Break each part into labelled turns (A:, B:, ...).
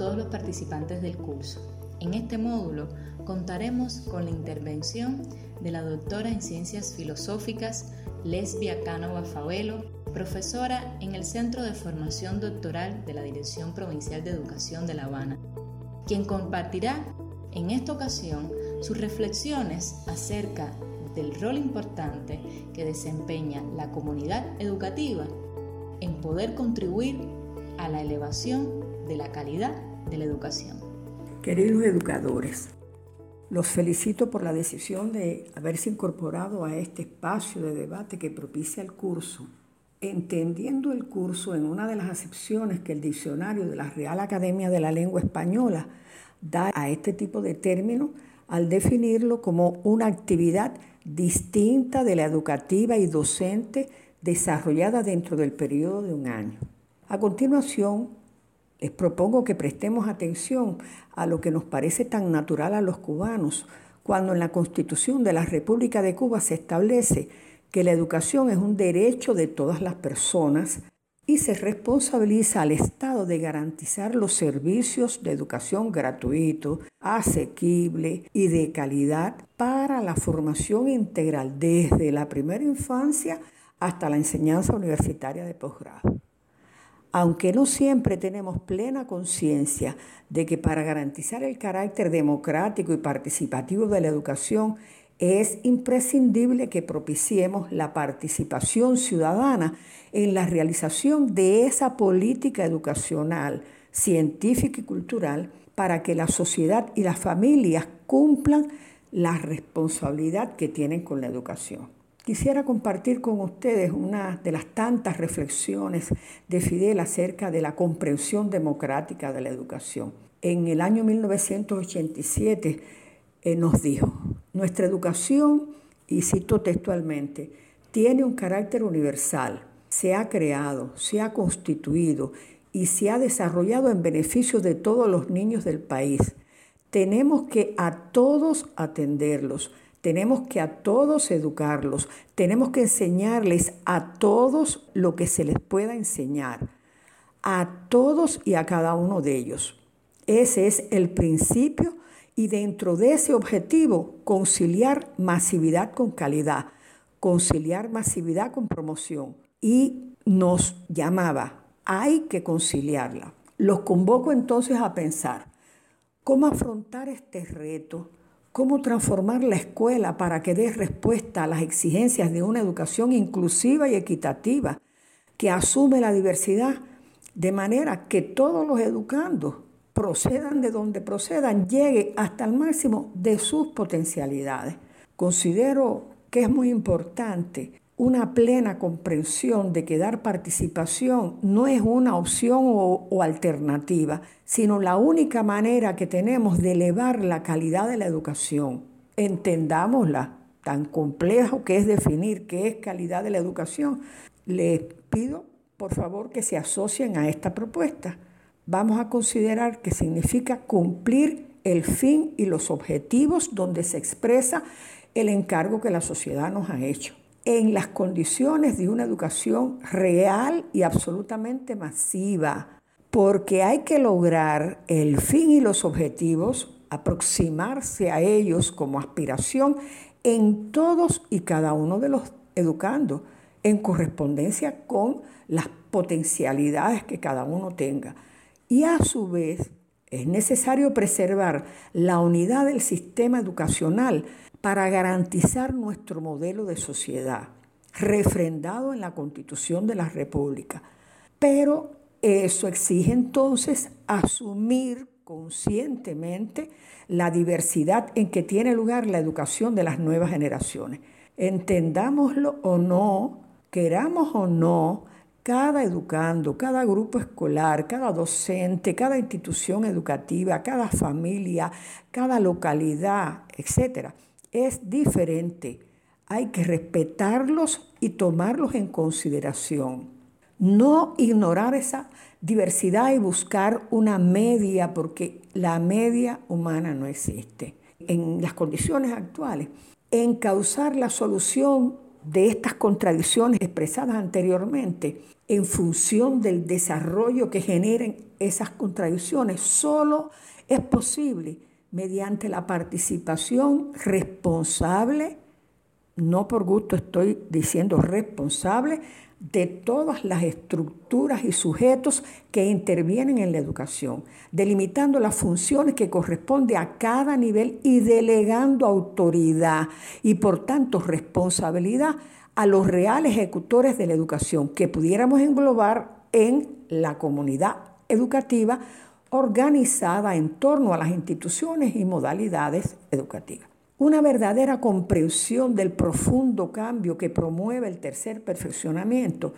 A: todos los participantes del curso. En este módulo contaremos con la intervención de la doctora en Ciencias Filosóficas Lesbia Cánova Favelo, profesora en el Centro de Formación Doctoral de la Dirección Provincial de Educación de La Habana, quien compartirá en esta ocasión sus reflexiones acerca del rol importante que desempeña la comunidad educativa en poder contribuir a la elevación de la calidad de la educación.
B: Queridos educadores, los felicito por la decisión de haberse incorporado a este espacio de debate que propicia el curso, entendiendo el curso en una de las acepciones que el diccionario de la Real Academia de la Lengua Española da a este tipo de término al definirlo como una actividad distinta de la educativa y docente desarrollada dentro del periodo de un año. A continuación, les propongo que prestemos atención a lo que nos parece tan natural a los cubanos cuando en la Constitución de la República de Cuba se establece que la educación es un derecho de todas las personas y se responsabiliza al Estado de garantizar los servicios de educación gratuito, asequible y de calidad para la formación integral desde la primera infancia hasta la enseñanza universitaria de posgrado. Aunque no siempre tenemos plena conciencia de que para garantizar el carácter democrático y participativo de la educación es imprescindible que propiciemos la participación ciudadana en la realización de esa política educacional, científica y cultural para que la sociedad y las familias cumplan la responsabilidad que tienen con la educación. Quisiera compartir con ustedes una de las tantas reflexiones de Fidel acerca de la comprensión democrática de la educación. En el año 1987, eh, nos dijo, nuestra educación, y cito textualmente, tiene un carácter universal, se ha creado, se ha constituido y se ha desarrollado en beneficio de todos los niños del país. Tenemos que a todos atenderlos, tenemos que a todos educarlos, tenemos que enseñarles a todos lo que se les pueda enseñar, a todos y a cada uno de ellos. Ese es el principio y dentro de ese objetivo conciliar masividad con calidad, conciliar masividad con promoción. Y nos llamaba, hay que conciliarla. Los convoco entonces a pensar cómo afrontar este reto, cómo transformar la escuela para que dé respuesta a las exigencias de una educación inclusiva y equitativa que asume la diversidad de manera que todos los educandos procedan de donde procedan, llegue hasta el máximo de sus potencialidades. Considero que es muy importante una plena comprensión de que dar participación no es una opción o, alternativa, sino la única manera que tenemos de elevar la calidad de la educación. Entendámosla, tan complejo que es definir qué es calidad de la educación. Les pido, por favor, que se asocien a esta propuesta vamos a considerar que significa cumplir el fin y los objetivos donde se expresa el encargo que la sociedad nos ha hecho, en las condiciones de una educación real y absolutamente masiva, porque hay que lograr el fin y los objetivos, aproximarse a ellos como aspiración en todos y cada uno de los educandos, en correspondencia con las potencialidades que cada uno tenga. Y a su vez es necesario preservar la unidad del sistema educacional para garantizar nuestro modelo de sociedad, refrendado en la Constitución de la República. Pero eso exige entonces asumir conscientemente la diversidad en que tiene lugar la educación de las nuevas generaciones. Entendámoslo o no, queramos o no, cada educando, cada grupo escolar, cada docente, cada institución educativa, cada familia, cada localidad, etc., es diferente. Hay que respetarlos y tomarlos en consideración. No ignorar esa diversidad y buscar una media, porque la media humana no existe. En las condiciones actuales, encauzar la solución de estas contradicciones expresadas anteriormente en función del desarrollo que generen esas contradicciones solo es posible mediante la participación responsable, no por gusto estoy diciendo responsable, de todas las estructuras y sujetos que intervienen en la educación, delimitando las funciones que corresponde a cada nivel y delegando autoridad y por tanto responsabilidad a los reales ejecutores de la educación que pudiéramos englobar en la comunidad educativa organizada en torno a las instituciones y modalidades educativas. Una verdadera comprensión del profundo cambio que promueve el tercer perfeccionamiento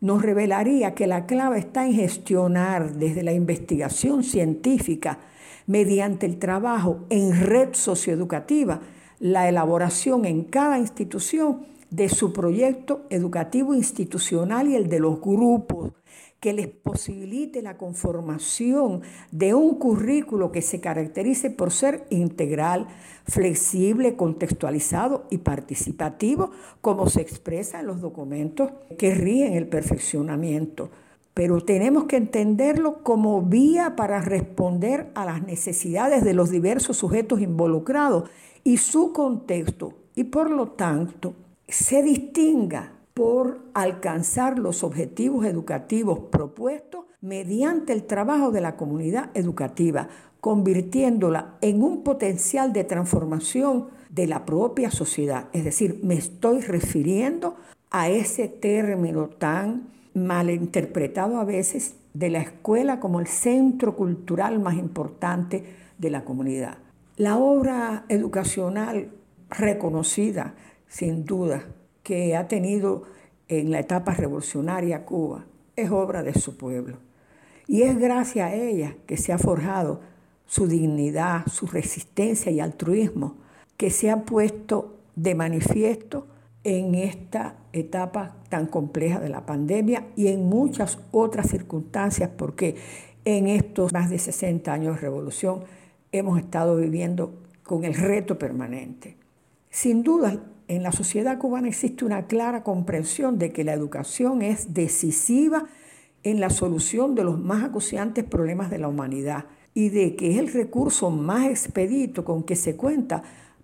B: nos revelaría que la clave está en gestionar desde la investigación científica, mediante el trabajo en red socioeducativa, la elaboración en cada institución de su proyecto educativo institucional y el de los grupos que les posibilite la conformación de un currículo que se caracterice por ser integral, flexible, contextualizado y participativo, como se expresa en los documentos que ríen el perfeccionamiento. Pero tenemos que entenderlo como vía para responder a las necesidades de los diversos sujetos involucrados y su contexto, y por lo tanto se distinga por alcanzar los objetivos educativos propuestos mediante el trabajo de la comunidad educativa, convirtiéndola en un potencial de transformación de la propia sociedad. Es decir, me estoy refiriendo a ese término tan malinterpretado a veces de la escuela como el centro cultural más importante de la comunidad. La obra educacional reconocida, sin duda, que ha tenido en la etapa revolucionaria Cuba es obra de su pueblo. Y es gracias a ella que se ha forjado su dignidad, su resistencia y altruismo, que se ha puesto de manifiesto en esta etapa tan compleja de la pandemia y en muchas otras circunstancias, porque en estos más de 60 años de revolución hemos estado viviendo con el reto permanente. Sin duda, en la sociedad cubana existe una clara comprensión de que la educación es decisiva en la solución de los más acuciantes problemas de la humanidad y de que es el recurso más expedito con que se cuenta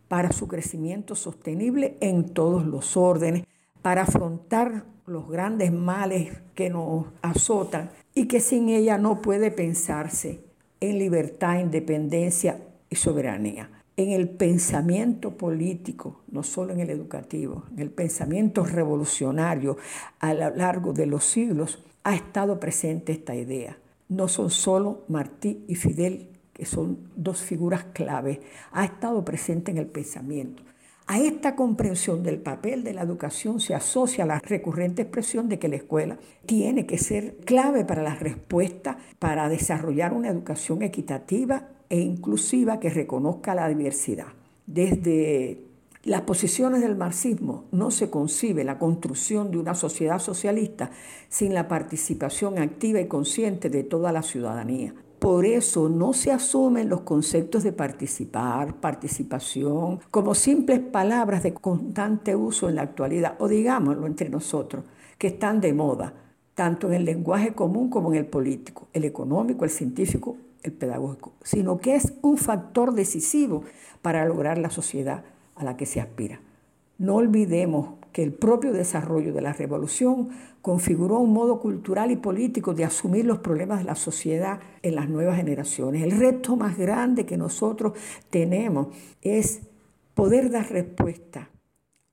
B: para su crecimiento sostenible en todos los órdenes, para afrontar los grandes males que nos azotan y que sin ella no puede pensarse en libertad, independencia y soberanía en el pensamiento político, no solo en el educativo, en el pensamiento revolucionario a lo largo de los siglos, ha estado presente esta idea. No son solo Martí y Fidel, que son dos figuras clave, ha estado presente en el pensamiento. A esta comprensión del papel de la educación se asocia la recurrente expresión de que la escuela tiene que ser clave para la respuesta para desarrollar una educación equitativa e inclusiva que reconozca la diversidad. Desde las posiciones del marxismo no se concibe la construcción de una sociedad socialista sin la participación activa y consciente de toda la ciudadanía. Por eso no se asumen los conceptos de participar, participación, como simples palabras de constante uso en la actualidad, o digámoslo entre nosotros, que están de moda, tanto en el lenguaje común como en el político, el económico, el científico el pedagógico, sino que es un factor decisivo para lograr la sociedad a la que se aspira. No olvidemos que el propio desarrollo de la revolución configuró un modo cultural y político de asumir los problemas de la sociedad en las nuevas generaciones. El reto más grande que nosotros tenemos es poder dar respuesta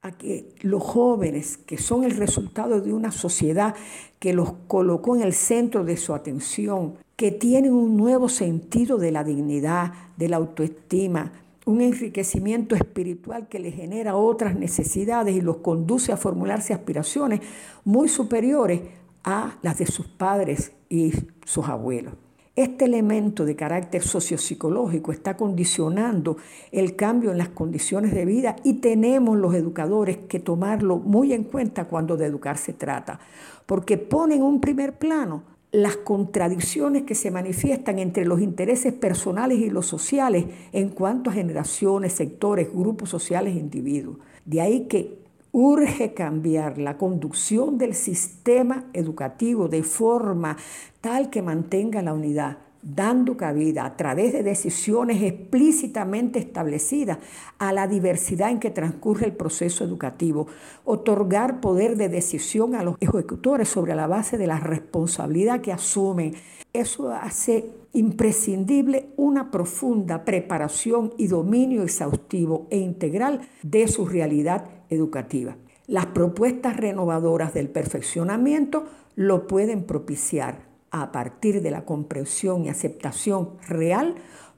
B: a que los jóvenes, que son el resultado de una sociedad que los colocó en el centro de su atención, que tienen un nuevo sentido de la dignidad, de la autoestima, un enriquecimiento espiritual que les genera otras necesidades y los conduce a formularse aspiraciones muy superiores a las de sus padres y sus abuelos. Este elemento de carácter sociopsicológico está condicionando el cambio en las condiciones de vida y tenemos los educadores que tomarlo muy en cuenta cuando de educar se trata, porque ponen un primer plano las contradicciones que se manifiestan entre los intereses personales y los sociales en cuanto a generaciones, sectores, grupos sociales e individuos. De ahí que Urge cambiar la conducción del sistema educativo de forma tal que mantenga la unidad, dando cabida a través de decisiones explícitamente establecidas a la diversidad en que transcurre el proceso educativo, otorgar poder de decisión a los ejecutores sobre la base de la responsabilidad que asumen. Eso hace imprescindible una profunda preparación y dominio exhaustivo e integral de su realidad educativa. Las propuestas renovadoras del perfeccionamiento lo pueden propiciar a partir de la comprensión y aceptación real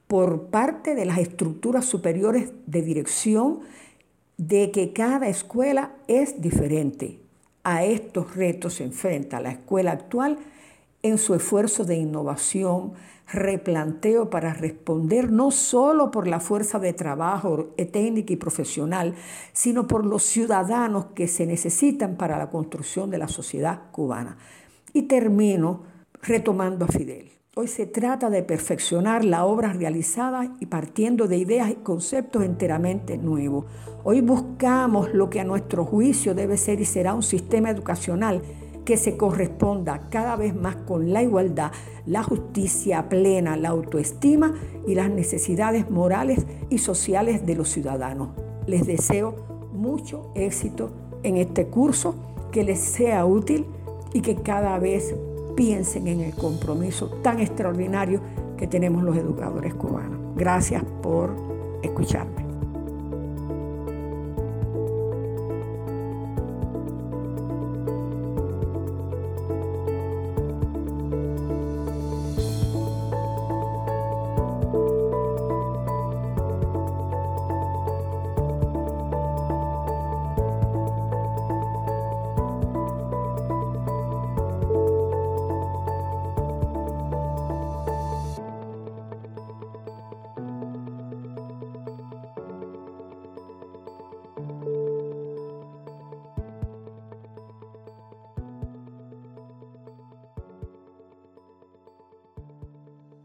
B: por parte de las estructuras superiores de dirección de que cada escuela es diferente. A estos retos se enfrenta la escuela actual en su esfuerzo de innovación, replanteo para responder no solo por la fuerza de trabajo técnica y profesional, sino por los ciudadanos que se necesitan para la construcción de la sociedad cubana. Y termino retomando a Fidel. Hoy se trata de perfeccionar la obra realizada y partiendo de ideas y conceptos enteramente nuevos. Hoy buscamos lo que a nuestro juicio debe ser y será un sistema educacional que se corresponda cada vez más con la igualdad, la justicia plena, la autoestima y las necesidades morales y sociales de los ciudadanos. Les deseo mucho éxito en este curso, que les sea útil y que cada vez piensen en el compromiso tan extraordinario que tenemos los educadores cubanos. Gracias por escucharme.